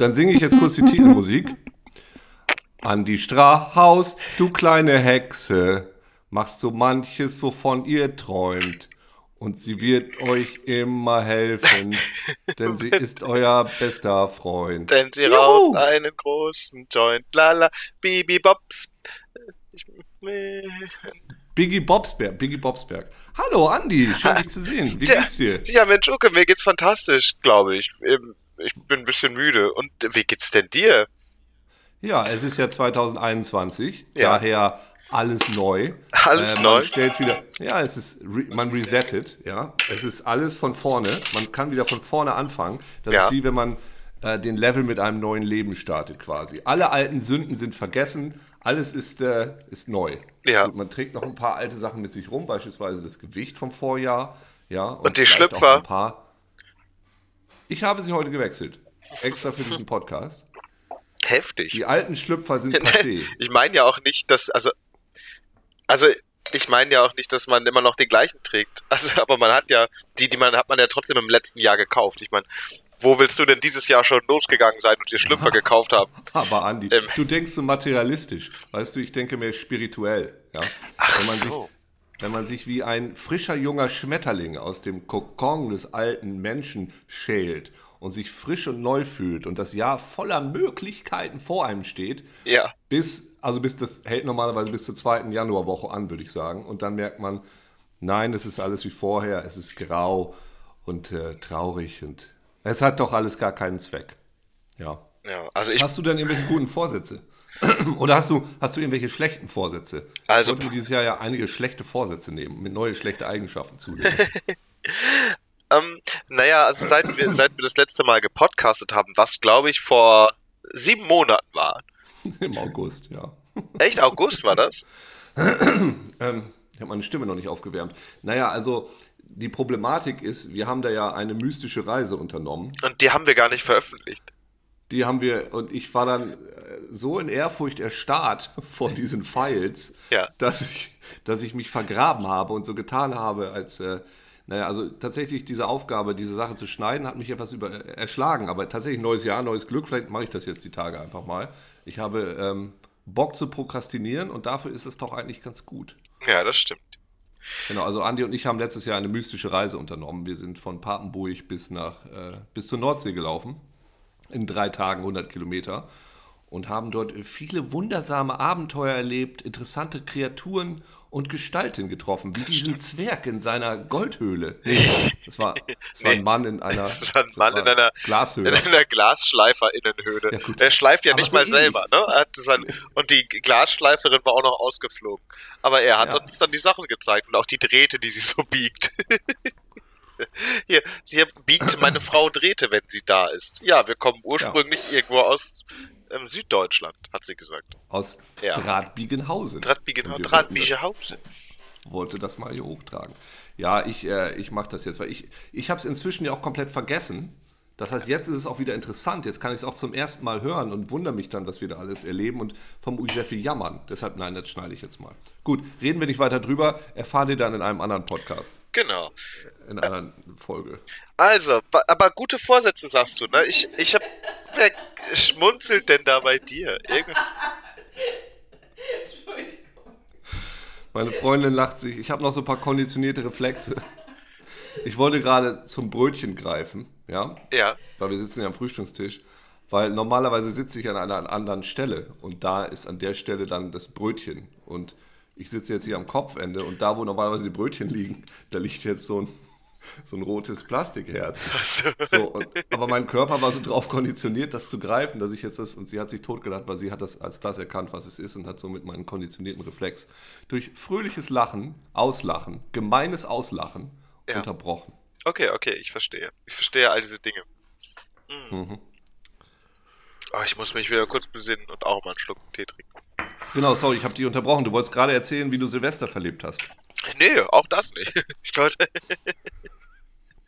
Dann singe ich jetzt kurz die Titelmusik. An die Strauhaus, du kleine Hexe, machst so manches, wovon ihr träumt. Und sie wird euch immer helfen, denn sie ist euer bester Freund. Denn sie raucht einen großen Joint. Lala, Bibi Bobs. Ich, Biggie Bobsberg, Biggie Bobsberg. Hallo Andi, schön dich zu sehen. Wie geht's dir? Ja, Mensch, okay, mir geht's fantastisch, glaube ich. Ähm, Ich bin ein bisschen müde. Und wie geht's denn dir? Ja, es ist ja 2021, Ja. daher alles neu. Alles man neu? Stellt wieder, ja, es ist, re, man resettet, ja. Es ist alles von vorne. Man kann wieder von vorne anfangen. Das Ja. ist wie wenn man äh, den Level mit einem neuen Leben startet quasi. Alle alten Sünden sind vergessen. Alles ist, äh, ist neu. Ja. Gut, man trägt noch ein paar alte Sachen mit sich rum, beispielsweise das Gewicht vom Vorjahr. Ja, Und die vielleicht auch Schlüpfer? Ich habe sie heute gewechselt. Extra für diesen Podcast. Heftig. Die alten Schlüpfer sind passé. Ich meine ja auch nicht, dass, also, also, ich meine ja auch nicht, dass man immer noch die gleichen trägt. Also, aber man hat ja, die, die man hat man ja trotzdem im letzten Jahr gekauft. Ich meine, wo willst du denn dieses Jahr schon losgegangen sein und dir Schlüpfer gekauft haben? Aber Andi, Ähm. du denkst so materialistisch. Weißt du, ich denke mehr spirituell. Ja? Ach so. Wenn man sich wie ein frischer junger Schmetterling aus dem Kokon des alten Menschen schält und sich frisch und neu fühlt und das Jahr voller Möglichkeiten vor einem steht, Ja. bis, also bis das hält normalerweise bis zur zweiten Januarwoche an, würde ich sagen. Und dann merkt man, nein, es ist alles wie vorher, es ist grau und äh, traurig und es hat doch alles gar keinen Zweck. Ja. Ja, also ich, Hast du denn irgendwelche guten Vorsätze? Oder hast du, hast du irgendwelche schlechten Vorsätze? Also- Sollten wir dieses Jahr ja einige schlechte Vorsätze nehmen, mit neue schlechte Eigenschaften zulegen. ähm, naja, also seit wir, seit wir das letzte Mal gepodcastet haben, was glaube ich vor sieben Monaten war. Im August, ja. Echt? August war das? Ähm, ich habe meine Stimme noch nicht aufgewärmt. Naja, also die Problematik ist, wir haben da ja eine mystische Reise unternommen. Und die haben wir gar nicht veröffentlicht. Die haben wir, und ich war dann äh, so in Ehrfurcht erstarrt vor diesen Files, Ja. dass, ich, dass ich mich vergraben habe und so getan habe, als, äh, naja, also tatsächlich diese Aufgabe, diese Sache zu schneiden, hat mich etwas über, äh, erschlagen. Aber tatsächlich neues Jahr, neues Glück, vielleicht mache ich das jetzt die Tage einfach mal. Ich habe ähm, Bock zu prokrastinieren und dafür ist es doch eigentlich ganz gut. Ja, das stimmt. Genau, also Andi und ich haben letztes Jahr eine mystische Reise unternommen. Wir sind von Papenburg bis nach äh, bis zur Nordsee gelaufen. In drei Tagen 100 Kilometer. Und haben dort viele wundersame Abenteuer erlebt, interessante Kreaturen und Gestalten getroffen, wie diesen Zwerg in seiner Goldhöhle. Das war, das war ein. Mann in einer, Das war ein Mann war in einer, Glashöhle. in einer Glasschleiferinnenhöhle. Ja, gut. er schleift ja Aber nicht so mal ähnlich. selber, ne? Er und die Glasschleiferin war auch noch ausgeflogen. Aber er hat Ja. uns dann die Sachen gezeigt und auch die Drähte, die sie so biegt. Hier, hier biegt meine Frau Drähte, wenn sie da ist. Ja, wir kommen ursprünglich irgendwo aus ähm, Süddeutschland, hat sie gesagt. Aus Ja. Drahtbiegenhausen. Drahtbiegen, Und wir Drahtbiegenhausen. wollte das mal hier hochtragen. Ja, ich, äh, ich mache das jetzt, weil ich, ich habe es inzwischen ja auch komplett vergessen. Das heißt, jetzt ist es auch wieder interessant. Jetzt kann ich es auch zum ersten Mal hören und wundere mich dann, was wir da alles erleben und sehr viel jammern. Deshalb, nein, das schneide ich jetzt mal. Gut, reden wir nicht weiter drüber. Erfahrt ihr dann in einem anderen Podcast, Genau. In einer Folge. Also, aber gute Vorsätze sagst du, ne? Ich, ich hab. Wer schmunzelt denn da bei dir? Irgendwas. Entschuldigung. Meine Freundin lacht sich. Ich habe noch so ein paar konditionierte Reflexe. Ich wollte gerade zum Brötchen greifen, ja, Ja. weil wir sitzen ja am Frühstückstisch, weil normalerweise sitze ich an einer anderen Stelle und da ist an der Stelle dann das Brötchen und ich sitze jetzt hier am Kopfende und da, wo normalerweise die Brötchen liegen, da liegt jetzt so ein, so ein rotes Plastikherz. So. Und, aber mein Körper war so drauf konditioniert, das zu greifen, dass ich jetzt das, und sie hat sich totgelacht, weil sie hat das als das erkannt, was es ist und hat somit meinen konditionierten Reflex durch fröhliches Lachen, Auslachen, gemeines Auslachen Ja. unterbrochen. Okay, okay, ich verstehe. Ich verstehe all diese Dinge. Mhm. Oh, ich muss mich wieder kurz besinnen und auch mal einen Schluck Tee trinken. Genau, sorry, ich habe dich unterbrochen. Du wolltest gerade erzählen, wie du Silvester verlebt hast. Nee, auch das nicht. Ich wollte.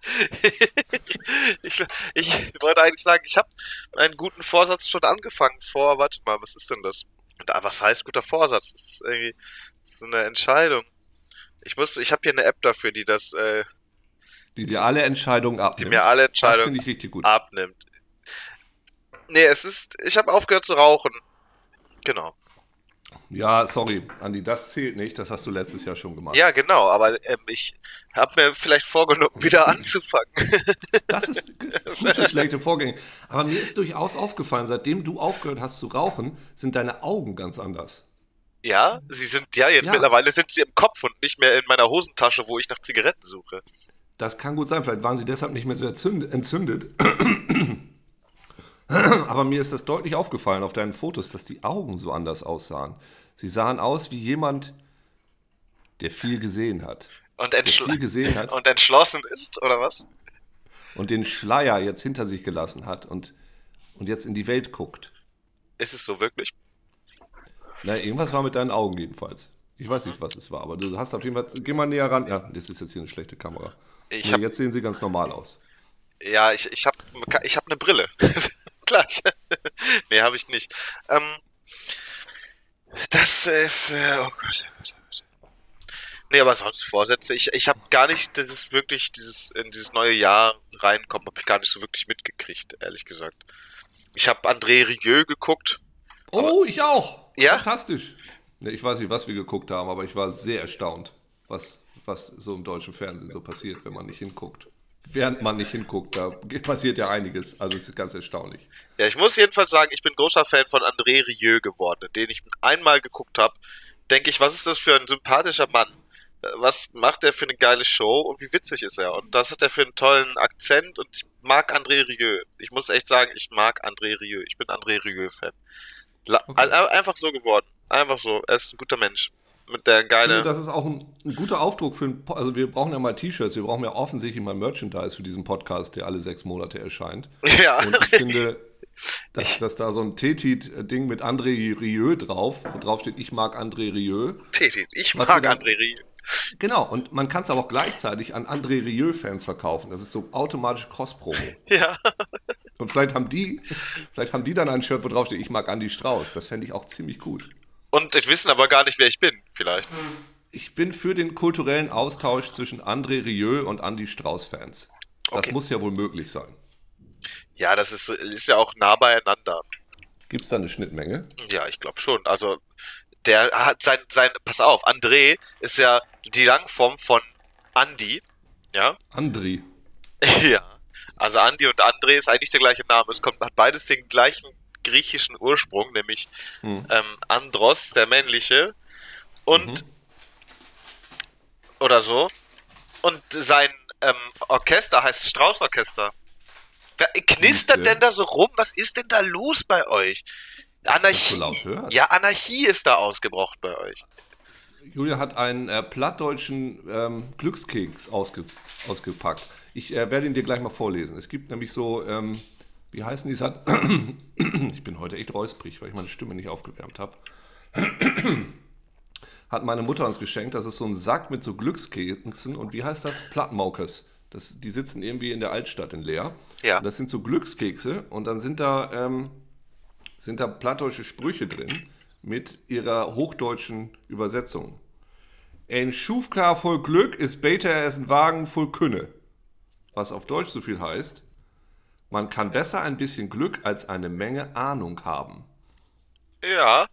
ich, ich wollte eigentlich sagen, ich habe einen guten Vorsatz schon angefangen vor. Warte mal, was ist denn das? Da, was heißt guter Vorsatz? Das ist irgendwie das ist eine Entscheidung. Ich muss, ich habe hier eine App dafür, die das, äh, Die dir alle Entscheidungen die abnimmt. mir alle Entscheidungen ich richtig gut. abnimmt. Nee, es ist. Ich habe aufgehört zu rauchen. Genau. Ja, sorry, Andi, das zählt nicht. Das hast du letztes Jahr schon gemacht. Ja, genau, aber ähm, ich habe mir vielleicht vorgenommen, wieder anzufangen. Das ist gute, schlechte Vorgänge. Aber mir ist durchaus aufgefallen, seitdem du aufgehört hast zu rauchen, sind deine Augen ganz anders. Ja, sie sind, ja, jetzt Ja. mittlerweile sind sie im Kopf und nicht mehr in meiner Hosentasche, wo ich nach Zigaretten suche. Das kann gut sein. Vielleicht waren sie deshalb nicht mehr so entzündet. Aber mir ist das deutlich aufgefallen auf deinen Fotos, dass die Augen so anders aussahen. Sie sahen aus wie jemand, der viel gesehen hat. Und, entschl viel gesehen hat und entschlossen ist, oder was? und den Schleier jetzt hinter sich gelassen hat und, und jetzt in die Welt guckt. Ist es so wirklich? Na, irgendwas war mit deinen Augen jedenfalls. Ich weiß nicht, was es war, aber du hast auf jeden Fall. Geh mal näher ran. Ja, das ist jetzt hier eine schlechte Kamera. Ich Nee, hab- jetzt sehen sie ganz normal aus. Ja, ich, ich habe ich hab eine Brille. Klar. ich- nee, habe ich nicht. Ähm, das ist. Äh, oh Gott, oh Gott, oh Gott. Nee, aber sonst Vorsätze. Ich, ich habe gar nicht dieses wirklich, dieses in dieses neue Jahr reinkommen, habe ich gar nicht so wirklich mitgekriegt, ehrlich gesagt. Ich habe André Rieu geguckt. Oh, ich auch. Ja? Fantastisch. Ne, ich weiß nicht, was wir geguckt haben, aber ich war sehr erstaunt, was, was so im deutschen Fernsehen so passiert, wenn man nicht hinguckt. Während man nicht hinguckt, da passiert ja einiges. Also es ist ganz erstaunlich. Ja, ich muss jedenfalls sagen, ich bin großer Fan von André Rieu geworden, den ich einmal geguckt habe. Denke ich, was ist das für ein sympathischer Mann? Was macht er für eine geile Show und wie witzig ist er? Und das hat er für einen tollen Akzent und ich mag André Rieu. Ich muss echt sagen, ich mag André Rieu. Ich bin André Rieu-Fan. Okay. ein- Einfach so geworden. Einfach so. Er ist ein guter Mensch. Mit der geile. finde, das ist auch ein, ein guter Aufdruck für ein, Po- also wir brauchen ja mal T-Shirts, wir brauchen ja offensichtlich mal Merchandise für diesen Podcast, der alle sechs Monate erscheint. ja. Und ich finde, dass, dass da so ein Tetit-Ding mit André Rieu drauf, wo drauf steht, ich mag André Rieu. Teti, ich mag dann- André Rieu. Genau, und man kann es aber auch gleichzeitig an André Rieu-Fans verkaufen. Das ist so automatisch Cross-Promo. Ja. Und vielleicht haben die, vielleicht haben die dann ein Shirt, wo drauf steht, ich mag Andy Strauß. Das fände ich auch ziemlich gut. Und ich wissen aber gar nicht, wer ich bin, vielleicht. Ich bin für den kulturellen Austausch zwischen André Rieu und Andy Strauß-Fans. Das Okay. muss ja wohl möglich sein. Ja, das ist, ist ja auch nah beieinander. Gibt es da eine Schnittmenge? Ja, ich glaube schon. Also, der hat sein, sein, pass auf, André ist ja die Langform von Andi. Ja? Andri. ja. Also Andi und André ist eigentlich der gleiche Name. Es kommt, hat beides den gleichen griechischen Ursprung, nämlich Hm. ähm, Andros, der männliche. Und oder so. Und sein ähm, Orchester heißt Straußorchester. Wer knistert Siehste. denn da so rum? Was ist denn da los bei euch? du Anarchie. so. Ja, Anarchie ist da ausgebrochen bei euch. Julia hat einen äh, plattdeutschen ähm, Glückskeks ausge, ausgepackt. Ich äh, werde ihn dir gleich mal vorlesen. Es gibt nämlich so, ähm, wie heißen die? Es hat- ich bin heute echt räusprig, weil ich meine Stimme nicht aufgewärmt habe. hat meine Mutter uns geschenkt. Das ist so ein Sack mit so Glückskeksen. Und wie heißt das? Plattmaukes. Das, die sitzen irgendwie in der Altstadt in Leer. Ja. Und das sind so Glückskekse. Und dann sind da, ähm, sind da plattdeutsche Sprüche drin mit ihrer hochdeutschen Übersetzung. Ein Schufka voll Glück ist beter als ein Wagen voll Künne. Was auf Deutsch so viel heißt, man kann besser ein bisschen Glück als eine Menge Ahnung haben. Ja.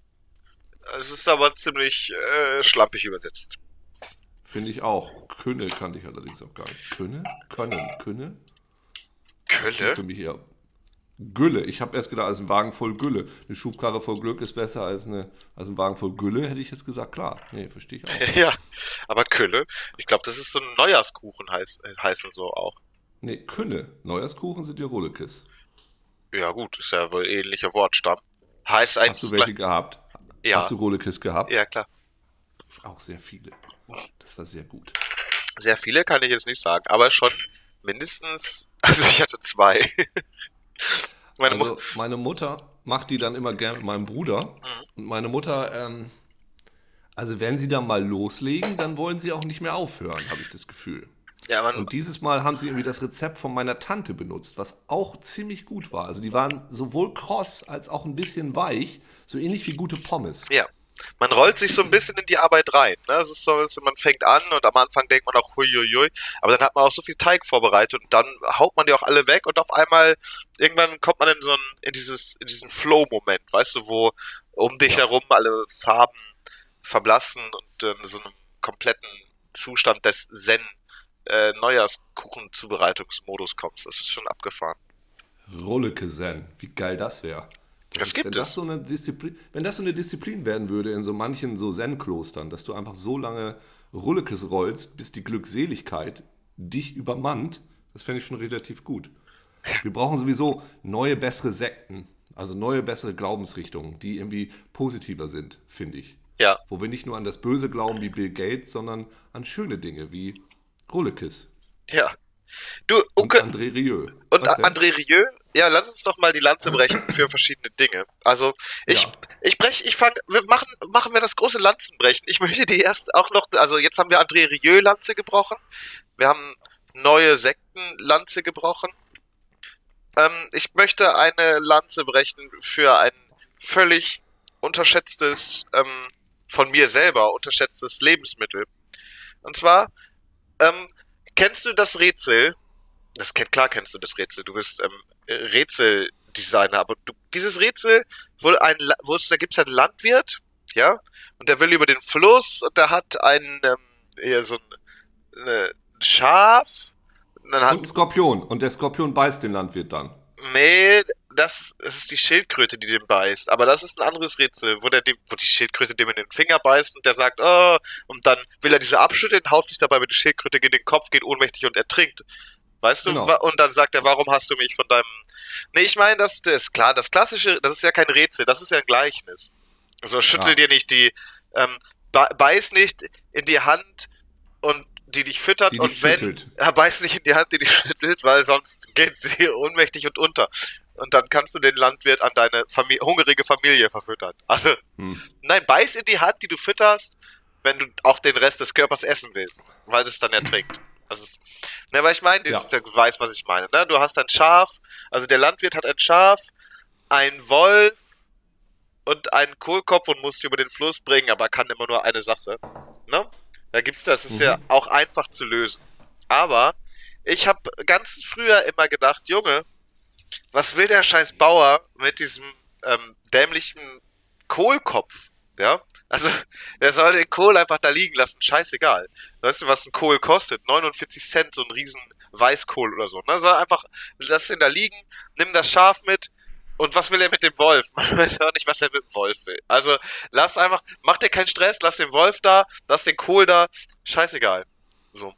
Es ist aber ziemlich äh, schlampig übersetzt. Finde ich auch. Künne kannte ich allerdings auch gar nicht. Künne? Können. Künne? Kölle? Für mich eher Gülle. Ich habe erst gedacht, als ein Wagen voll Gülle. Eine Schubkarre voll Glück ist besser als, eine, als ein Wagen voll Gülle, hätte ich jetzt gesagt. Klar. Nee, verstehe ich auch. Ja, aber Kölle, ich glaube, das ist so ein Neujahrskuchen heißt, heißt und so auch. Nee, Künne. Neujahrskuchen sind die Rolekis. Ja gut, ist ja wohl ähnlicher Wortstamm. Heißt Hast eigentlich du welche gehabt? Ja. Hast du Rolekis gehabt? Ja, klar. Auch sehr viele. Das war sehr gut. Sehr viele kann ich jetzt nicht sagen, aber schon mindestens, also ich hatte zwei. Meine Also meine Mutter macht die dann immer gern mit meinem Bruder. Mhm. Und meine Mutter, ähm, also wenn sie dann mal loslegen, dann wollen sie auch nicht mehr aufhören, habe ich das Gefühl. Ja, man, Und dieses Mal haben sie irgendwie das Rezept von meiner Tante benutzt, was auch ziemlich gut war. Also die waren sowohl kross als auch ein bisschen weich, so ähnlich wie gute Pommes. ja. man rollt sich so ein bisschen in die Arbeit rein. Ne? Es ist so, man fängt an und am Anfang denkt man auch huiuiui, aber dann hat man auch so viel Teig vorbereitet und dann haut man die auch alle weg und auf einmal irgendwann kommt man in so ein, in dieses, in diesen Flow-Moment, weißt du, wo um dich ja. herum alle Farben verblassen und in so einem kompletten Zustand des Zen äh, Neujahrskuchenzubereitungsmodus kommst. Das ist schon abgefahren. Rolleke Zen, wie geil das wäre. Das, das gibt wenn es. Das so eine Disziplin, wenn das so eine Disziplin werden würde in so manchen so Zen-Klostern, dass du einfach so lange Rullekes rollst, bis die Glückseligkeit dich übermannt, das fände ich schon relativ gut. Wir brauchen sowieso neue, bessere Sekten, also neue, bessere Glaubensrichtungen, die irgendwie positiver sind, finde ich. Ja. Wo wir nicht nur an das Böse glauben wie Bill Gates, sondern an schöne Dinge wie Rullekes. Ja. Du, okay. Und André Rieu. Und André Rieu, ja, lass uns doch mal die Lanze brechen für verschiedene Dinge. Also, ich, ja. ich brech, ich fange, wir machen, machen wir das große Lanzenbrechen. Ich möchte die erst auch noch, also jetzt haben wir André Rieu Lanze gebrochen. Wir haben neue Sekten Lanze gebrochen. Ähm, ich möchte eine Lanze brechen für ein völlig unterschätztes, ähm, von mir selber unterschätztes Lebensmittel. Und zwar, ähm, kennst du das Rätsel? Das kennt, klar kennst du das Rätsel. Du bist ähm, Rätseldesigner, aber du, dieses Rätsel, wo ein, wo es, da gibt's einen Landwirt, ja, und der will über den Fluss und der hat einen, ähm, eher so ein, eine Schaf. Und, und ein Skorpion. Und der Skorpion beißt den Landwirt dann. Nee, das, das ist die Schildkröte, die den beißt. Aber das ist ein anderes Rätsel, wo, der, wo die Schildkröte dem in den Finger beißt und der sagt, oh, und dann will er diese abschütteln, haut sich dabei mit der Schildkröte gegen den Kopf, geht ohnmächtig und ertrinkt. Weißt du? Genau. Und dann sagt er, warum hast du mich von deinem. Nee, ich meine, das, das ist klar, das klassische, das ist ja kein Rätsel, das ist ja ein Gleichnis. Also schüttel ja. dir nicht die, ähm, beiß nicht in die Hand und die dich füttert die und wenn, er beißt nicht in die Hand, die dich schüttelt, weil sonst geht sie ohnmächtig und unter. Und dann kannst du den Landwirt an deine Familie, hungrige Familie verfüttern. Also, hm. nein, beiß in die Hand, die du fütterst, wenn du auch den Rest des Körpers essen willst, weil das dann ertrinkt. Also, ne, weil ich meine, ja. du weißt, was ich meine. Ne? Du hast ein Schaf, also der Landwirt hat ein Schaf, ein Wolf und einen Kohlkopf und muss die über den Fluss bringen, aber kann immer nur eine Sache. Ne? Da gibt's das, ist mhm. ja auch einfach zu lösen. Aber ich habe ganz früher immer gedacht, Junge, was will der scheiß Bauer mit diesem ähm, dämlichen Kohlkopf? Ja, also der soll den Kohl einfach da liegen lassen, scheißegal. Weißt du, was ein Kohl kostet? 49 Cent, so ein riesen Weißkohl oder so. Ne? Soll einfach, lass den da liegen, nimm das Schaf mit, und was will er mit dem Wolf? Man weiß auch nicht, was er mit dem Wolf will. Also lass einfach, mach dir keinen Stress, lass den Wolf da, lass den Kohl da, scheißegal. So.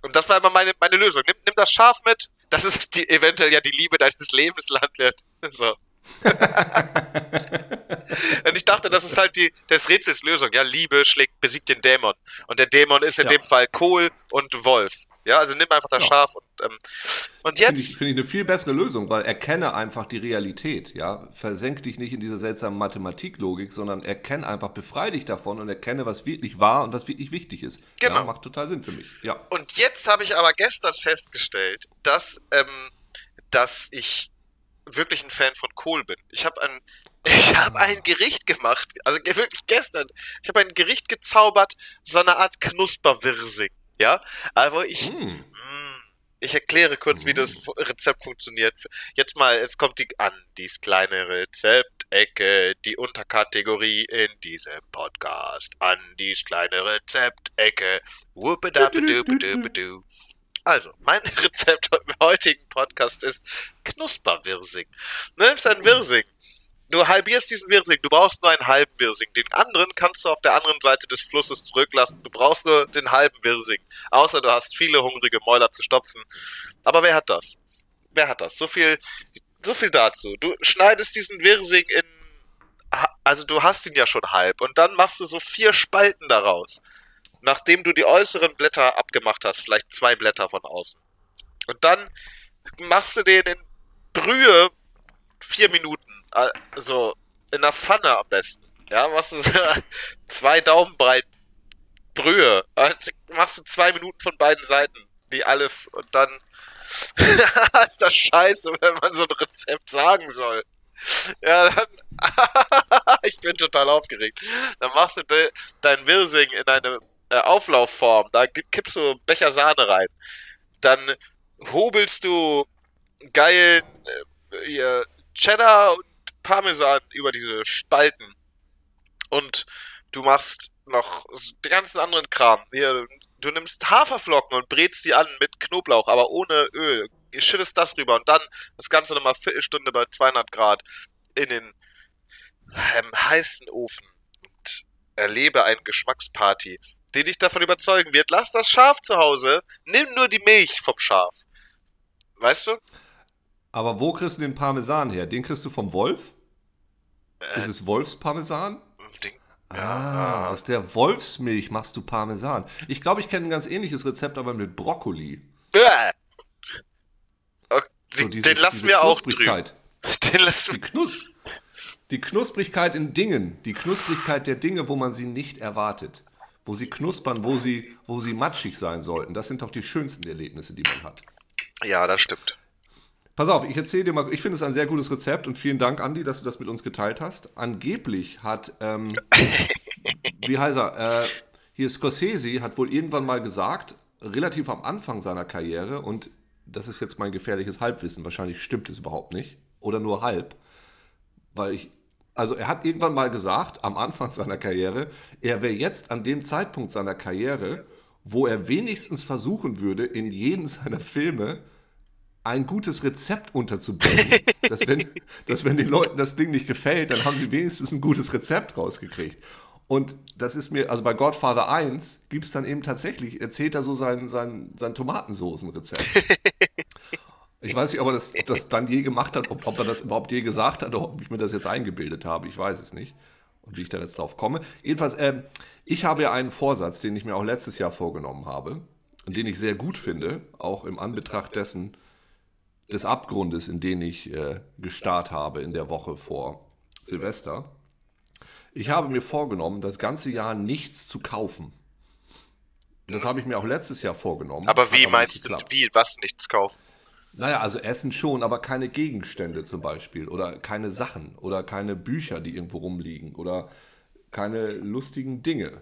Und das war immer meine, meine Lösung. Nimm, nimm das Schaf mit, das ist die, eventuell ja die Liebe deines Lebens, Landwirt. So. und ich dachte, das ist halt die, des Rätsels Lösung. Ja, Liebe schlägt, besiegt den Dämon. Und der Dämon ist in ja. dem Fall Kohl und Wolf. Ja, also nimm einfach das ja. Schaf und, ähm, und jetzt. Finde ich, find ich, eine viel bessere Lösung, weil erkenne einfach die Realität, ja. Versenk dich nicht in diese seltsame Mathematiklogik, sondern erkenne einfach, befreie dich davon und erkenne, was wirklich wahr und was wirklich wichtig ist. Genau. Ja, macht total Sinn für mich. Ja. Und jetzt habe ich aber gestern festgestellt, dass, ähm, dass ich wirklich ein Fan von Kohl bin. Ich habe ein, ich habe ein Gericht gemacht, also wirklich gestern. Ich habe ein Gericht gezaubert, so eine Art Knusperwirsing. Ja, aber ich, mm. ich erkläre kurz, mm. wie das hm. Rezept funktioniert. Jetzt mal, jetzt kommt die Andis kleine Rezeptecke, die Unterkategorie in diesem Podcast. Andis kleine Rezeptecke. Also, mein Rezept im heutigen Podcast ist Knusperwirsing. Du nimmst ein Wirsing, du halbierst diesen Wirsing, du brauchst nur einen halben Wirsing. Den anderen kannst du auf der anderen Seite des Flusses zurücklassen. Du brauchst nur den halben Wirsing. Außer du hast viele hungrige Mäuler zu stopfen. Aber wer hat das? Wer hat das? So viel, so viel dazu. Du schneidest diesen Wirsing in, also du hast ihn ja schon halb und dann machst du so vier Spalten daraus. Nachdem du die äußeren Blätter abgemacht hast, vielleicht zwei Blätter von außen. Und dann machst du den in Brühe vier Minuten also in der Pfanne am besten. Ja, machst du zwei Daumen breit Brühe. Also machst du zwei Minuten von beiden Seiten. Die alle und dann ist das scheiße, wenn man so ein Rezept sagen soll. Ja, dann ich bin total aufgeregt. Dann machst du de, dein Wirsing in eine äh, Auflaufform. Da kippst du Becher Sahne rein. Dann hobelst du geilen äh, Cheddar und Parmesan über diese Spalten. Und du machst noch den ganzen anderen Kram. Hier, du nimmst Haferflocken und brätst die an mit Knoblauch, aber ohne Öl. Schüttest das rüber und dann das Ganze nochmal Viertelstunde bei 200 Grad in den ähm, heißen Ofen und erlebe eine Geschmacksparty, die dich davon überzeugen wird. Lass das Schaf zu Hause, nimm nur die Milch vom Schaf. Weißt du? Aber wo kriegst du den Parmesan her? Den kriegst du vom Wolf? Äh, ist es Wolfsparmesan? Den, ja. Ah, aus der Wolfsmilch machst du Parmesan. Ich glaube, ich kenne ein ganz ähnliches Rezept, aber mit Brokkoli. Äh. Okay, so dieses, den lassen wir auch drüben. Den lassen die, Knus die Knusprigkeit in Dingen, die Knusprigkeit der Dinge, wo man sie nicht erwartet. Wo sie knuspern, wo sie, wo sie matschig sein sollten. Das sind doch die schönsten Erlebnisse, die man hat. Ja, das stimmt. Pass auf, ich erzähle dir mal, ich finde es ein sehr gutes Rezept und vielen Dank, Andi, dass du das mit uns geteilt hast. Angeblich hat, ähm, wie heißt er, äh, hier Scorsese hat wohl irgendwann mal gesagt, relativ am Anfang seiner Karriere, und das ist jetzt mein gefährliches Halbwissen, wahrscheinlich stimmt es überhaupt nicht, oder nur halb, weil ich, also er hat irgendwann mal gesagt, am Anfang seiner Karriere, er wäre jetzt an dem Zeitpunkt seiner Karriere, wo er wenigstens versuchen würde, in jeden seiner Filme ein gutes Rezept unterzubringen. dass, wenn, dass wenn den Leuten das Ding nicht gefällt, dann haben sie wenigstens ein gutes Rezept rausgekriegt. Und das ist mir, also bei Godfather 1 gibt es dann eben tatsächlich, erzählt er so sein, sein, sein Tomatensoßenrezept. Ich weiß nicht, ob er das, ob das dann je gemacht hat, ob, ob er das überhaupt je gesagt hat oder ob ich mir das jetzt eingebildet habe. Ich weiß es nicht. Und wie ich da jetzt drauf komme. Jedenfalls, äh, ich habe ja einen Vorsatz, den ich mir auch letztes Jahr vorgenommen habe und den ich sehr gut finde, auch im Anbetracht dessen, des Abgrundes, in den ich äh, gestarrt habe in der Woche vor Silvester. Ich habe mir vorgenommen, das ganze Jahr nichts zu kaufen. Das habe ich mir auch letztes Jahr vorgenommen. Aber wie meinst du, wie, was nichts kaufen? Naja, also Essen schon, aber keine Gegenstände zum Beispiel oder keine Sachen oder keine Bücher, die irgendwo rumliegen oder keine lustigen Dinge.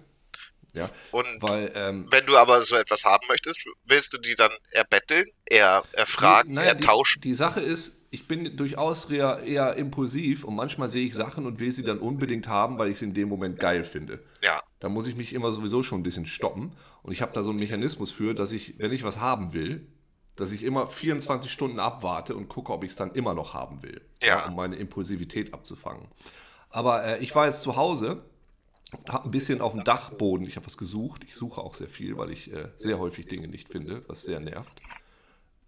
Ja, und weil, ähm, wenn du aber so etwas haben möchtest, willst du die dann erbetteln, eher erfragen, naja, eher tauschen? Die, die, Sache ist, ich bin durchaus eher, eher impulsiv und manchmal sehe ich Sachen und will sie dann unbedingt haben, weil ich sie in dem Moment geil finde. Ja. Da muss ich mich immer sowieso schon ein bisschen stoppen. Und ich habe da so einen Mechanismus für, dass ich, wenn ich was haben will, dass ich immer 24 Stunden abwarte und gucke, ob ich es dann immer noch haben will. Ja. Um meine Impulsivität abzufangen. Aber äh, ich war jetzt zu Hause habe ein bisschen auf dem Dachboden, ich habe was gesucht. Ich suche auch sehr viel, weil ich äh, sehr häufig Dinge nicht finde, was sehr nervt.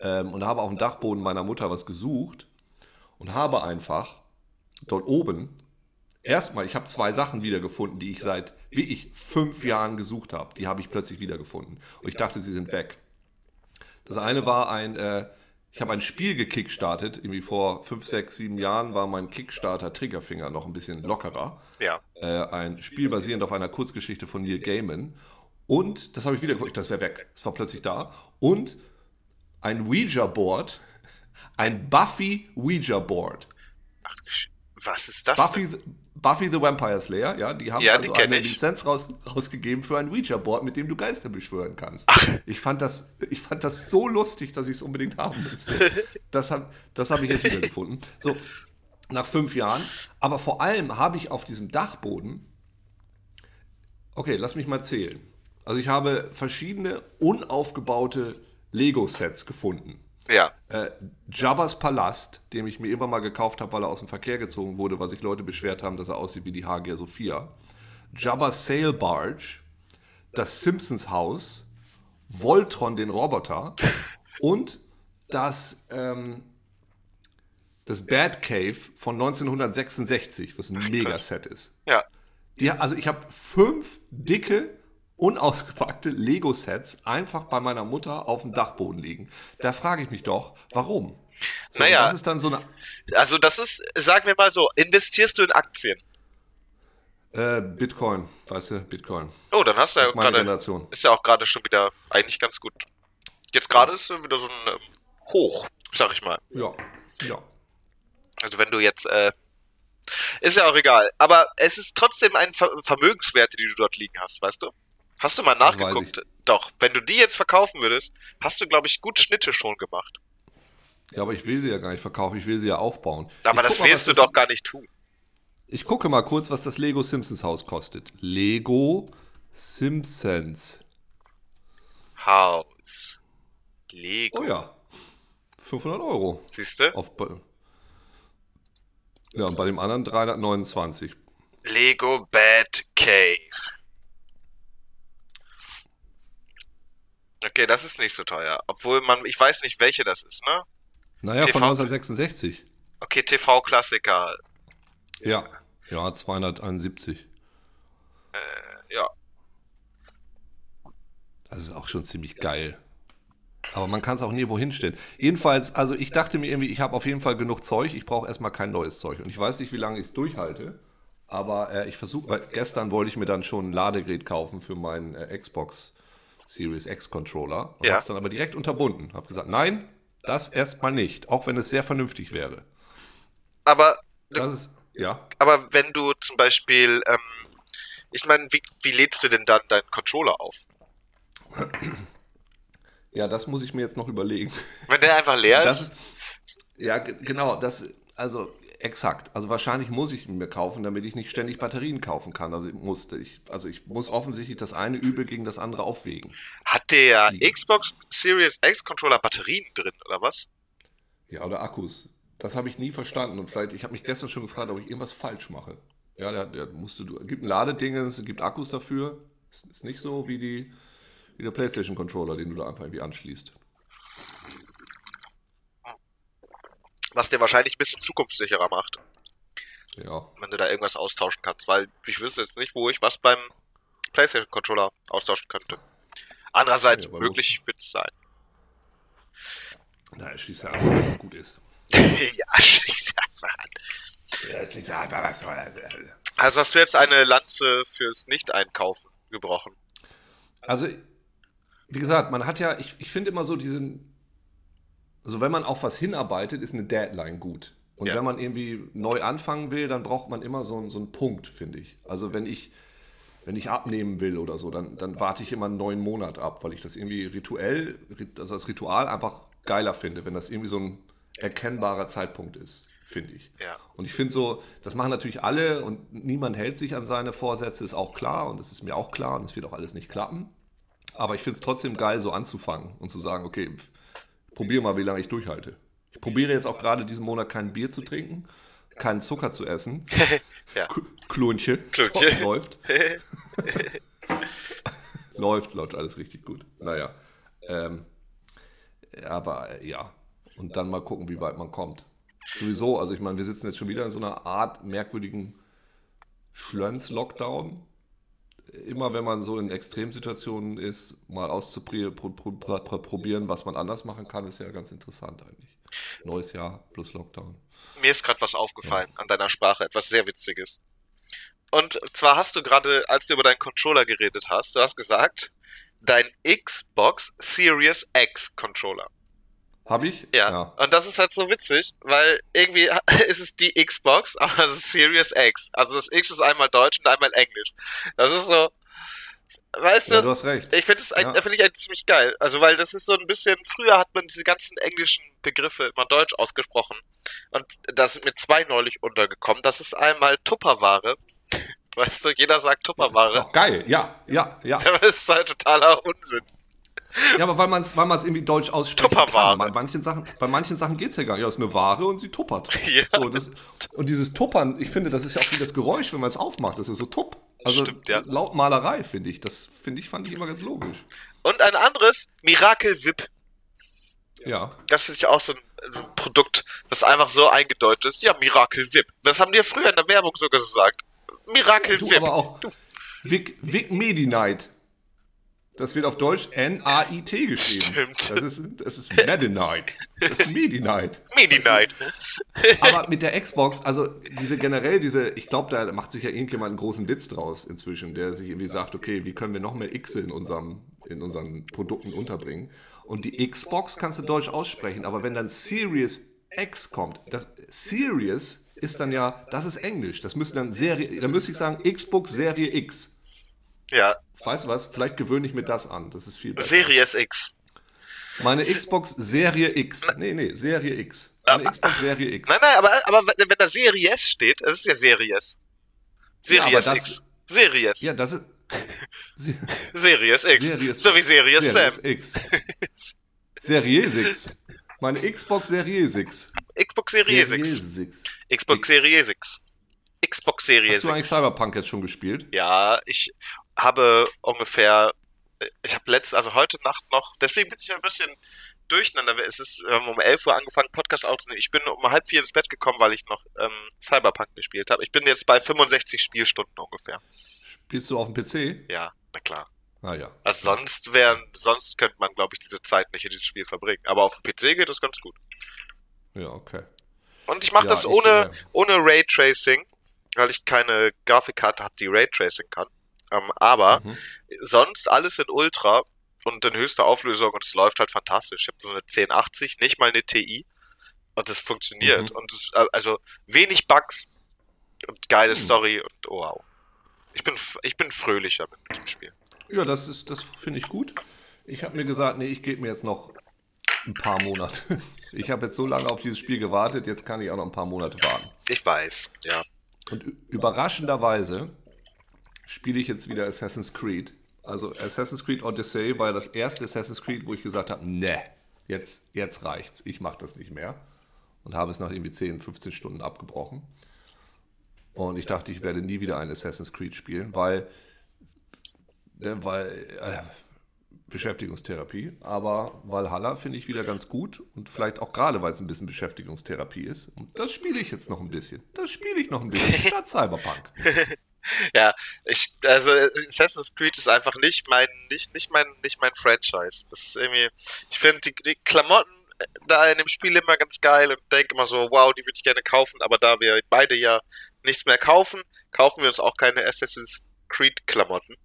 Ähm, und habe auf dem Dachboden meiner Mutter was gesucht und habe einfach dort oben erstmal, ich habe zwei Sachen wiedergefunden, die ich seit, wie ich, fünf Jahren gesucht habe. Die habe ich plötzlich wiedergefunden. Und ich dachte, sie sind weg. Das eine war ein äh, ich habe ein Spiel gekickstartet, irgendwie vor fünf, sechs, sieben Jahren war mein Kickstarter-Triggerfinger noch ein bisschen lockerer. Ja. Äh, ein Spiel basierend auf einer Kurzgeschichte von Neil Gaiman. Und das habe ich wieder geguckt, das wäre weg. Es war plötzlich da. Und ein Ouija-Board, ein Buffy Ouija-Board. Ach, was ist das? Buffy, Buffy the Vampire Slayer, ja, die haben ja, also eine ich. Lizenz raus, rausgegeben für ein Ouija-Board, mit dem du Geister beschwören kannst. Ach. Ich fand das, ich fand das so lustig, dass ich es unbedingt haben müsste. Das habe das hab ich jetzt wieder gefunden. So, nach fünf Jahren. Aber vor allem habe ich auf diesem Dachboden, okay, lass mich mal zählen. Also ich habe verschiedene unaufgebaute Lego-Sets gefunden. Ja. Äh, Jabba's Palast, den ich mir immer mal gekauft habe, weil er aus dem Verkehr gezogen wurde, weil sich Leute beschwert haben, dass er aussieht wie die Hagia Sophia. Jabba's Sail Barge, das Simpsons Haus, Voltron den Roboter und das, ähm, das Bad Cave von 1966, was ein Megaset ist. Ja. Die, also ich habe fünf dicke unausgepackte Lego-Sets einfach bei meiner Mutter auf dem Dachboden liegen. Da frage ich mich doch, warum? So, naja, das ist dann so eine. Also, das ist, sagen wir mal so, investierst du in Aktien? Äh, Bitcoin, weißt du, Bitcoin. Oh, dann hast du ja gerade. Ist ja auch gerade schon wieder eigentlich ganz gut. Jetzt gerade ist wieder so ein ähm, Hoch, sag ich mal. Ja, ja. Also, wenn du jetzt. Äh, Ist ja auch egal. Aber es ist trotzdem ein Ver Vermögenswerte, die du dort liegen hast, weißt du? Hast du mal nachgeguckt? Doch, wenn du die jetzt verkaufen würdest, hast du, glaube ich, gut Schnitte schon gemacht. Ja, aber ich will sie ja gar nicht verkaufen, ich will sie ja aufbauen. Aber ich das guck mal, willst du was doch gar nicht tun. Ich gucke mal kurz, was das Lego Simpsons Haus kostet. Lego Simpsons. Haus. Lego. Oh ja. 500 Euro. Siehst du? Ja, und bei dem anderen 329. Lego Bad Cave. Okay, das ist nicht so teuer. Obwohl man, ich weiß nicht, welche das ist, ne? Naja, TV. von 1966. Okay, TV-Klassiker. Ja. Ja, 271. Ja. Das ist auch schon ziemlich geil. Aber man kann es auch nirgendwo hinstellen. Jedenfalls, also ich dachte mir irgendwie, ich habe auf jeden Fall genug Zeug, ich brauche erstmal kein neues Zeug. Und ich weiß nicht, wie lange ich es durchhalte. Aber äh, ich versuche, gestern wollte ich mir dann schon ein Ladegerät kaufen für meinen äh, Xbox Series X Controller. Und Ja. habe es dann aber direkt unterbunden. Habe gesagt, nein, das erstmal nicht. Auch wenn es sehr vernünftig wäre. Aber, Das ist, ja. aber wenn du zum Beispiel, ähm, ich meine, wie, wie lädst du denn dann deinen Controller auf? Ja, das muss ich mir jetzt noch überlegen. Wenn der einfach leer Das ist? ja, ge- genau, das, also exakt. Also wahrscheinlich muss ich ihn mir kaufen, damit ich nicht ständig Batterien kaufen kann. Also ich musste, ich, also ich muss offensichtlich das eine Übel gegen das andere aufwägen. Hat der Xbox Series X Controller Batterien drin, oder was? Ja, oder Akkus. Das habe ich nie verstanden und vielleicht, ich habe mich gestern schon gefragt, ob ich irgendwas falsch mache. Ja, der, der musste, du, gibt ein Ladeding, es gibt Akkus dafür. Ist, ist nicht so wie die, wie der PlayStation Controller, den du da einfach irgendwie anschließt. Was der wahrscheinlich ein bisschen zukunftssicherer macht, Ja, wenn du da irgendwas austauschen kannst. Weil ich wüsste jetzt nicht, wo ich was beim PlayStation Controller austauschen könnte. Andererseits, Ja, möglich wird es sein. na, schließt ja einfach, was gut ist. ja, schließt einfach an. Ja, schließt einfach, was soll Also hast du jetzt eine Lanze fürs Nicht-Einkaufen gebrochen. Also, wie gesagt, man hat ja, ich, ich finde immer so diesen, also wenn man auf was hinarbeitet, ist eine Deadline gut. Und Ja. wenn man irgendwie neu anfangen will, dann braucht man immer so, einen- so einen Punkt, finde ich. Also wenn ich, wenn ich abnehmen will oder so, dann, dann warte ich immer einen neuen Monat ab, weil ich das irgendwie rituell, also das Ritual einfach geiler finde, wenn das irgendwie so ein erkennbarer Zeitpunkt ist, finde ich. Ja. Und ich finde so, das machen natürlich alle und niemand hält sich an seine Vorsätze, ist auch klar und das ist mir auch klar und es wird auch alles nicht klappen. Aber ich finde es trotzdem geil, so anzufangen und zu sagen, okay, pf, probier mal, wie lange ich durchhalte. Ich probiere jetzt auch gerade diesen Monat kein Bier zu trinken, keinen Zucker zu essen. Ja. Klonche. Klonche. Läuft. läuft, läuft alles richtig gut. Naja. Ähm, aber äh, ja. Und dann mal gucken, wie weit man kommt. Sowieso, also ich meine, wir sitzen jetzt schon wieder in so einer Art merkwürdigen Schlönz-Lockdown. Immer wenn man so in Extremsituationen ist, mal auszuprobieren, was man anders machen kann, ist ja ganz interessant eigentlich. Neues Jahr plus Lockdown. Mir ist gerade was aufgefallen an deiner Sprache, etwas sehr Witziges. Und zwar hast du gerade, als du über deinen Controller geredet hast, du hast gesagt, dein Xbox Series X Controller. Habe ich? Ja. Und das ist halt so witzig, weil irgendwie ist es die Xbox, aber es ist Series X. Also das X ist einmal Deutsch und einmal Englisch. Das ist so, weißt Ja, du, du hast recht. ich finde es Ja. finde ich eigentlich ziemlich geil. Also weil das ist so ein bisschen, früher hat man diese ganzen englischen Begriffe immer deutsch ausgesprochen. Und da sind mir zwei neulich untergekommen. Das ist einmal Tupperware. Weißt du, jeder sagt Ist Tupperware. auch geil, ja, ja, ja. Aber das ist halt totaler Unsinn. Ja, aber weil man es weil man's irgendwie deutsch aussprechen Tupperware. Bei manchen Sachen, bei manchen Sachen geht es ja gar nicht. Ja, ist eine Ware und sie tuppert. Ja. So, das, und dieses Tuppern, ich finde, das ist ja auch wie das Geräusch, wenn man es aufmacht. Das ist so tupp. Also Stimmt, ja. Lautmalerei, finde ich. Das finde ich, fand ich immer ganz logisch. Und ein anderes, Miracle Whip. Ja. Das ist ja auch so ein Produkt, das einfach so eingedeutet ist. Ja, Miracle Whip. Das haben die ja früher in der Werbung so gesagt. Miracle Du Whip. aber auch Vic, Vic Medi-Night. Das wird auf Deutsch N-A-I-T geschrieben. Stimmt. Das ist, das ist Medi-Night. Das ist Medi-Night. Medi Night. Aber mit der Xbox, also diese generell, diese, ich glaube, da macht sich ja irgendjemand einen großen Witz draus inzwischen, der sich irgendwie sagt, okay, wie können wir noch mehr X in, unserem, in unseren Produkten unterbringen? Und die Xbox kannst du deutsch aussprechen, aber wenn dann Series X kommt, das Series ist dann ja, das ist Englisch. Das müsste dann Serie, da müsste ich sagen, Xbox Serie X. Ja, Weißt du was? Vielleicht gewöhne ich mir das an. Das ist viel besser. Series X. Meine Xbox Serie X. Nee, nee, Serie X. Meine Xbox Serie X. Nein, nein, aber, aber wenn da Series steht, es ist ja Series. Ja, aber Series das- X. Series. Ja, das ist. Se- Series X. Series- so wie Series Series Sam. X. Serie 6. Meine Xbox Serie 6. Xbox Series X. 6. Xbox X. Series X. Xbox Series Hast du eigentlich X. Cyberpunk jetzt schon gespielt? Ja, ich habe ungefähr, ich habe letzt, also heute Nacht noch, deswegen bin ich ein bisschen durcheinander. Es ist, wir haben um 11 Uhr angefangen, Podcast aufzunehmen. Ich bin um halb vier ins Bett gekommen, weil ich noch ähm, Cyberpunk gespielt habe. Ich bin jetzt bei 65 Spielstunden ungefähr. Spielst du auf dem PC? Ja, na klar. Ah ja. Also sonst wären, sonst könnte man, glaube ich, diese Zeit nicht in dieses Spiel verbringen. Aber auf dem PC geht das ganz gut. Ja, okay. Und ich mache Ja, das ich, ohne, äh, ohne Raytracing, weil ich keine Grafikkarte habe, die Raytracing kann. Ähm, aber Mhm. sonst alles in Ultra und in höchster Auflösung und es läuft halt fantastisch. Ich habe so eine 1080, nicht mal eine TI und es funktioniert. Mhm. Und es, äh, also wenig Bugs und geile Hm. Story und oh, wow. Ich bin, ich bin fröhlicher mit diesem Spiel. Ja, das ist, das finde ich gut. Ich habe mir gesagt, nee, ich gebe mir jetzt noch ein paar Monate. Ich habe jetzt so lange auf dieses Spiel gewartet, jetzt kann ich auch noch ein paar Monate warten. Ich weiß, ja. Und überraschenderweise spiele ich jetzt wieder Assassin's Creed. Also Assassin's Creed Odyssey war ja das erste Assassin's Creed, wo ich gesagt habe, ne, jetzt, jetzt reicht's, ich mache das nicht mehr. Und habe es nach irgendwie 10, 15 Stunden abgebrochen. Und ich dachte, ich werde nie wieder ein Assassin's Creed spielen, weil, ne, weil äh, Beschäftigungstherapie. Aber Valhalla finde ich wieder ganz gut und vielleicht auch gerade, weil es ein bisschen Beschäftigungstherapie ist. Und das spiele ich jetzt noch ein bisschen. Das spiele ich noch ein bisschen statt Cyberpunk. Ja, ich, also Assassin's Creed ist einfach nicht mein, nicht, nicht mein, nicht mein Franchise. Das ist irgendwie, ich finde die, die Klamotten da in dem Spiel immer ganz geil und denke immer so, wow, die würde ich gerne kaufen, aber da wir beide ja nichts mehr kaufen, kaufen wir uns auch keine Assassin's Creed Klamotten.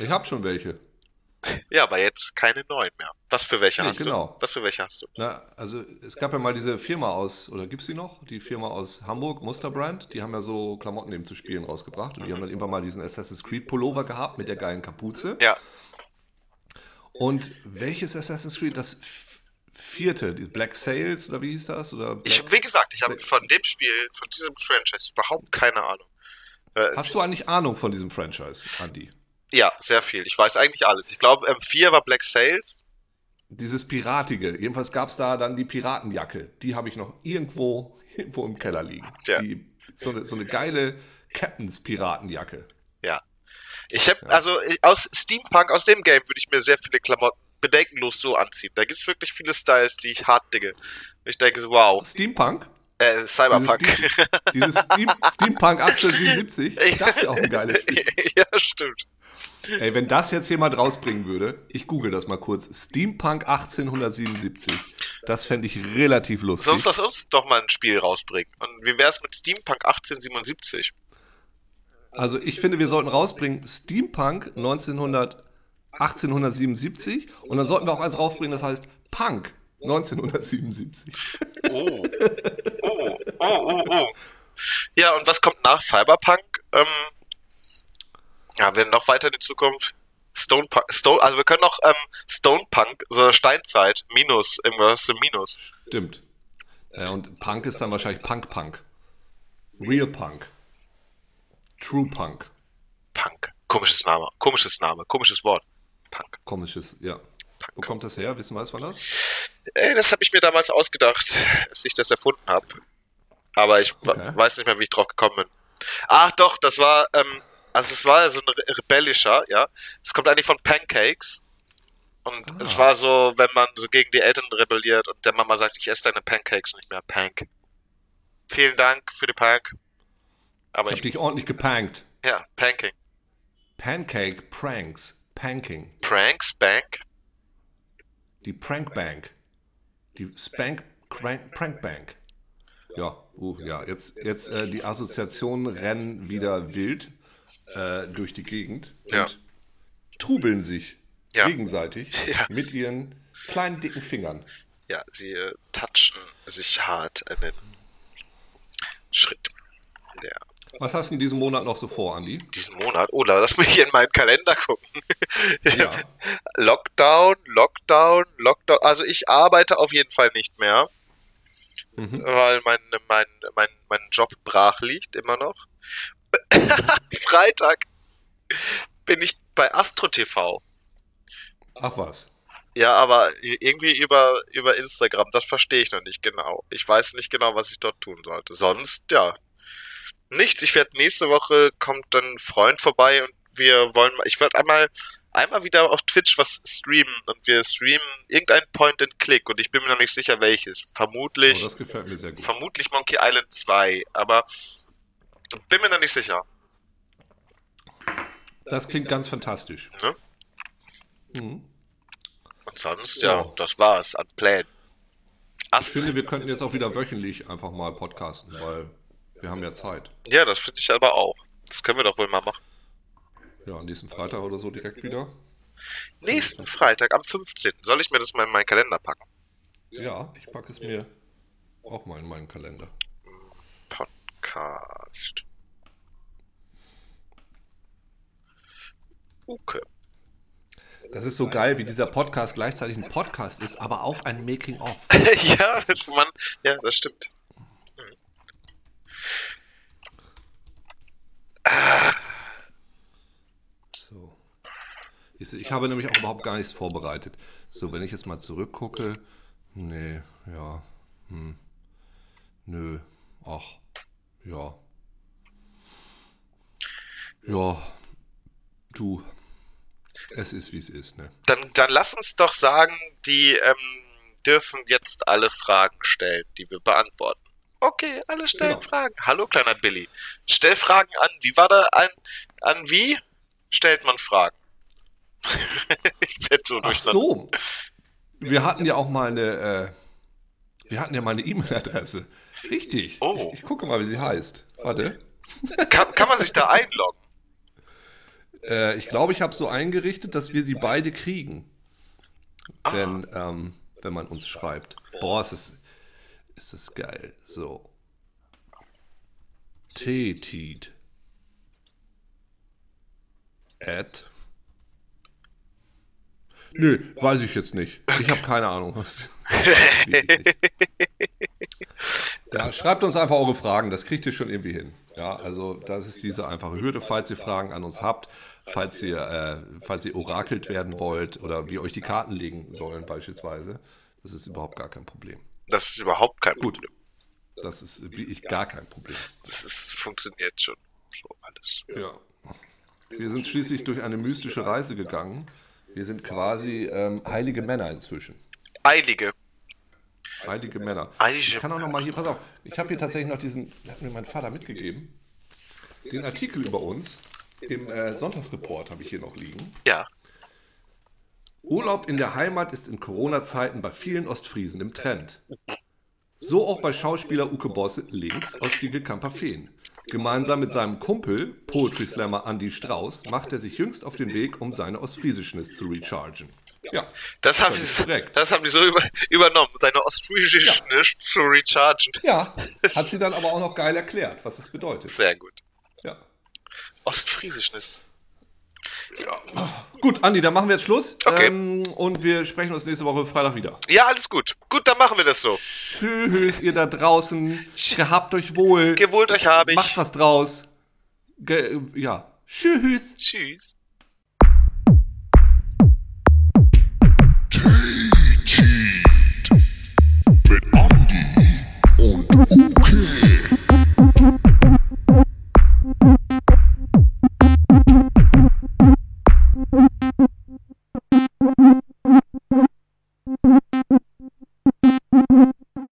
Ich habe schon welche. Ja, aber jetzt keine neuen mehr. Was für welche Nee, hast genau. du? Was für welche hast du? Na, also es gab ja mal diese Firma aus, oder gibt's die noch? Die Firma aus Hamburg, Musterbrand, die haben ja so Klamotten eben zu spielen rausgebracht und die haben dann irgendwann mal diesen Assassin's Creed Pullover gehabt mit der geilen Kapuze. Ja, Und welches Assassin's Creed? Das vierte, die Black Sails oder wie hieß das? Oder Black, ich, wie gesagt, ich habe von dem Spiel, von diesem Franchise überhaupt keine Ahnung. Äh, Hast du eigentlich Ahnung von diesem Franchise, Andy? Ja, sehr viel. Ich weiß eigentlich alles. Ich glaube, M4 war Black Sails. Dieses Piratige. Jedenfalls gab's da dann die Piratenjacke. Die habe ich noch irgendwo, irgendwo im Keller liegen. Ja. Die, so, eine, so eine geile Captains-Piratenjacke. Ja. Ich habe, also ich- aus Steampunk, aus dem Game würde ich mir sehr viele Klamotten bedenkenlos so anziehen. Da gibt's wirklich viele Styles, die ich hart digge. Ich denke wow, Steampunk? äh, Cyberpunk. Dieses, Steam, dieses Steam, Steampunk 1877, das ist ja auch ein geiles Spiel. ja, stimmt. Ey, wenn das jetzt jemand rausbringen würde, ich google das mal kurz, Steampunk 1877, das fände ich relativ lustig. Sonst lass uns doch mal ein Spiel rausbringen. Und wie wär's mit Steampunk 1877? Also ich finde, wir sollten rausbringen Steampunk 1900, 1877 und dann sollten wir auch eins rausbringen, das heißt Punk 1977. Oh. Oh, oh, oh, oh. Ja, und was kommt nach Cyberpunk? Ähm, ja, wir noch weiter in die Zukunft. Stone Punk, Stone, also wir können noch ähm, Stone Punk, so Steinzeit, Minus, irgendwas Minus. Stimmt. Äh, und Punk ist dann wahrscheinlich Punk-Punk. Real Punk. True Punk. Punk. Komisches Name, komisches Name, komisches Wort. Punk. Komisches, ja. Wo Punk. kommt das her? Wissen weiß man das? Ey, das habe ich mir damals ausgedacht, als ich das erfunden habe. Aber ich Okay. weiß nicht mehr, wie ich drauf gekommen bin. Ach doch, das war, ähm, also es war so ein re- rebellischer, ja. Es kommt eigentlich von Pancakes. Und Ah. es war so, wenn man so gegen die Eltern rebelliert und der Mama sagt, ich esse deine Pancakes nicht mehr. Pank. Vielen Dank für die Pank. Aber Ich hab ich, dich ordentlich gepankt. ja, Panking. Pancake Pranks. Panking. Pranks, Bank. Die Prank Bank. Die Spank Crank, Prank Bank. Ja, uh, ja, jetzt, jetzt äh, die Assoziationen rennen wieder wild äh, durch die Gegend Ja. und trubeln sich Ja. gegenseitig Ja. mit ihren kleinen dicken Fingern. Ja, sie äh, touchen sich hart den Schritt. Ja. Was hast du in diesem Monat noch so vor, Andi? Diesen Monat, oder lass mich in meinen Kalender gucken. Ja. Lockdown, Lockdown, Lockdown. Also ich arbeite auf jeden Fall nicht mehr, Mhm. weil mein, mein, mein, mein Job brach liegt immer noch. Freitag bin ich bei Astro TV. Ach was. Ja, aber irgendwie über, über Instagram, das verstehe ich noch nicht genau. Ich weiß nicht genau, was ich dort tun sollte. Sonst, ja, nichts. Ich werde nächste Woche kommt dann ein Freund vorbei und wir wollen mal, ich werde einmal, einmal wieder auf Twitch was streamen und wir streamen irgendein Point and Click und ich bin mir noch nicht sicher welches. Oh, Vermutlich, das gefällt mir sehr gut. vermutlich Monkey Island 2, aber bin mir noch nicht sicher. Das klingt ganz fantastisch. Ne? Mhm. Und sonst, ja, Ja. das war's an Plänen. Ich finde, wir könnten jetzt auch wieder wöchentlich einfach mal podcasten, weil wir haben ja Zeit. ja, das finde ich aber auch. Das können wir doch wohl mal machen. Ja, an diesem Freitag oder so direkt wieder. Nächsten Freitag am 15. Soll ich mir das mal in meinen Kalender packen? Ja, ich packe es mir auch mal in meinen Kalender. Podcast. Okay. Das ist so geil, wie dieser Podcast gleichzeitig ein Podcast ist, aber auch ein Making-of. ja, das, man, ja, das stimmt. So. Ich, ich habe nämlich auch überhaupt gar nichts vorbereitet. So, wenn ich jetzt mal zurückgucke. Nee, ja. Hm. Nö. Ach. Ja. Ja. Du. Es ist, wie es ist, ne? Dann, dann lass uns doch sagen, die ähm, dürfen jetzt alle Fragen stellen, die wir beantworten. Okay, alle stellen Genau. Fragen. Hallo, kleiner Billy. Stell Fragen an. Wie war da ein, an wie stellt man Fragen? ich werde so Ach so. Wir hatten ja auch mal eine, äh, wir hatten ja mal eine E-Mail-Adresse. Richtig. Oh. Ich, ich gucke mal, wie sie heißt. Warte. Kann, kann man sich da einloggen? Äh, ich glaube, ich habe so eingerichtet, dass wir sie beide kriegen. Ah. Wenn, ähm, wenn man uns schreibt. Boah, es ist, ist das geil. So. Tetit. At. Nö, weiß ich jetzt nicht. Ich habe keine Ahnung. Ja, schreibt uns einfach eure Fragen, das kriegt ihr schon irgendwie hin. Ja, also das ist diese einfache Hürde, falls ihr Fragen an uns habt, falls ihr, äh, falls ihr orakelt werden wollt oder wir euch die Karten legen sollen beispielsweise. Das ist überhaupt gar kein Problem. Das ist überhaupt kein Gut. Problem. Das ist wirklich gar kein Problem. Das ist, funktioniert schon. So alles. Ja. Wir sind schließlich durch eine mystische Reise gegangen. Wir sind quasi ähm, heilige Männer inzwischen. Eilige. Heilige Männer. Heilige Ich kann auch noch mal hier, pass auf, ich habe hier tatsächlich noch diesen, hat mir mein Vater mitgegeben, den Artikel über uns im äh, Sonntagsreport habe ich hier noch liegen. Ja. Urlaub in der Heimat ist in Corona-Zeiten bei vielen Ostfriesen im Trend. So auch bei Schauspieler Uke Bosse links aus Stiegelkamper-Feen. Gemeinsam mit seinem Kumpel, Poetry Slammer Andy Strauß, macht er sich jüngst auf den Weg, um seine Ostfriesischness zu rechargen. Ja, Das haben, Völlig die, korrekt. das haben die so über, übernommen, seine ostfriesische zu rechargen. ja, hat sie dann aber auch noch geil erklärt, was das bedeutet. Sehr gut. Ostfriesisch ist. Ja. Gut, Andi, dann machen wir jetzt Schluss. Okay. Ähm, und wir sprechen uns nächste Woche Freitag wieder. Ja, alles gut. Gut, dann machen wir das so. Tschüss, ihr da draußen. Gehabt euch wohl. Gewohnt euch habe ich. Macht was draus. Ge ja. Tschüss. Tschüss. Mit Andi und okay.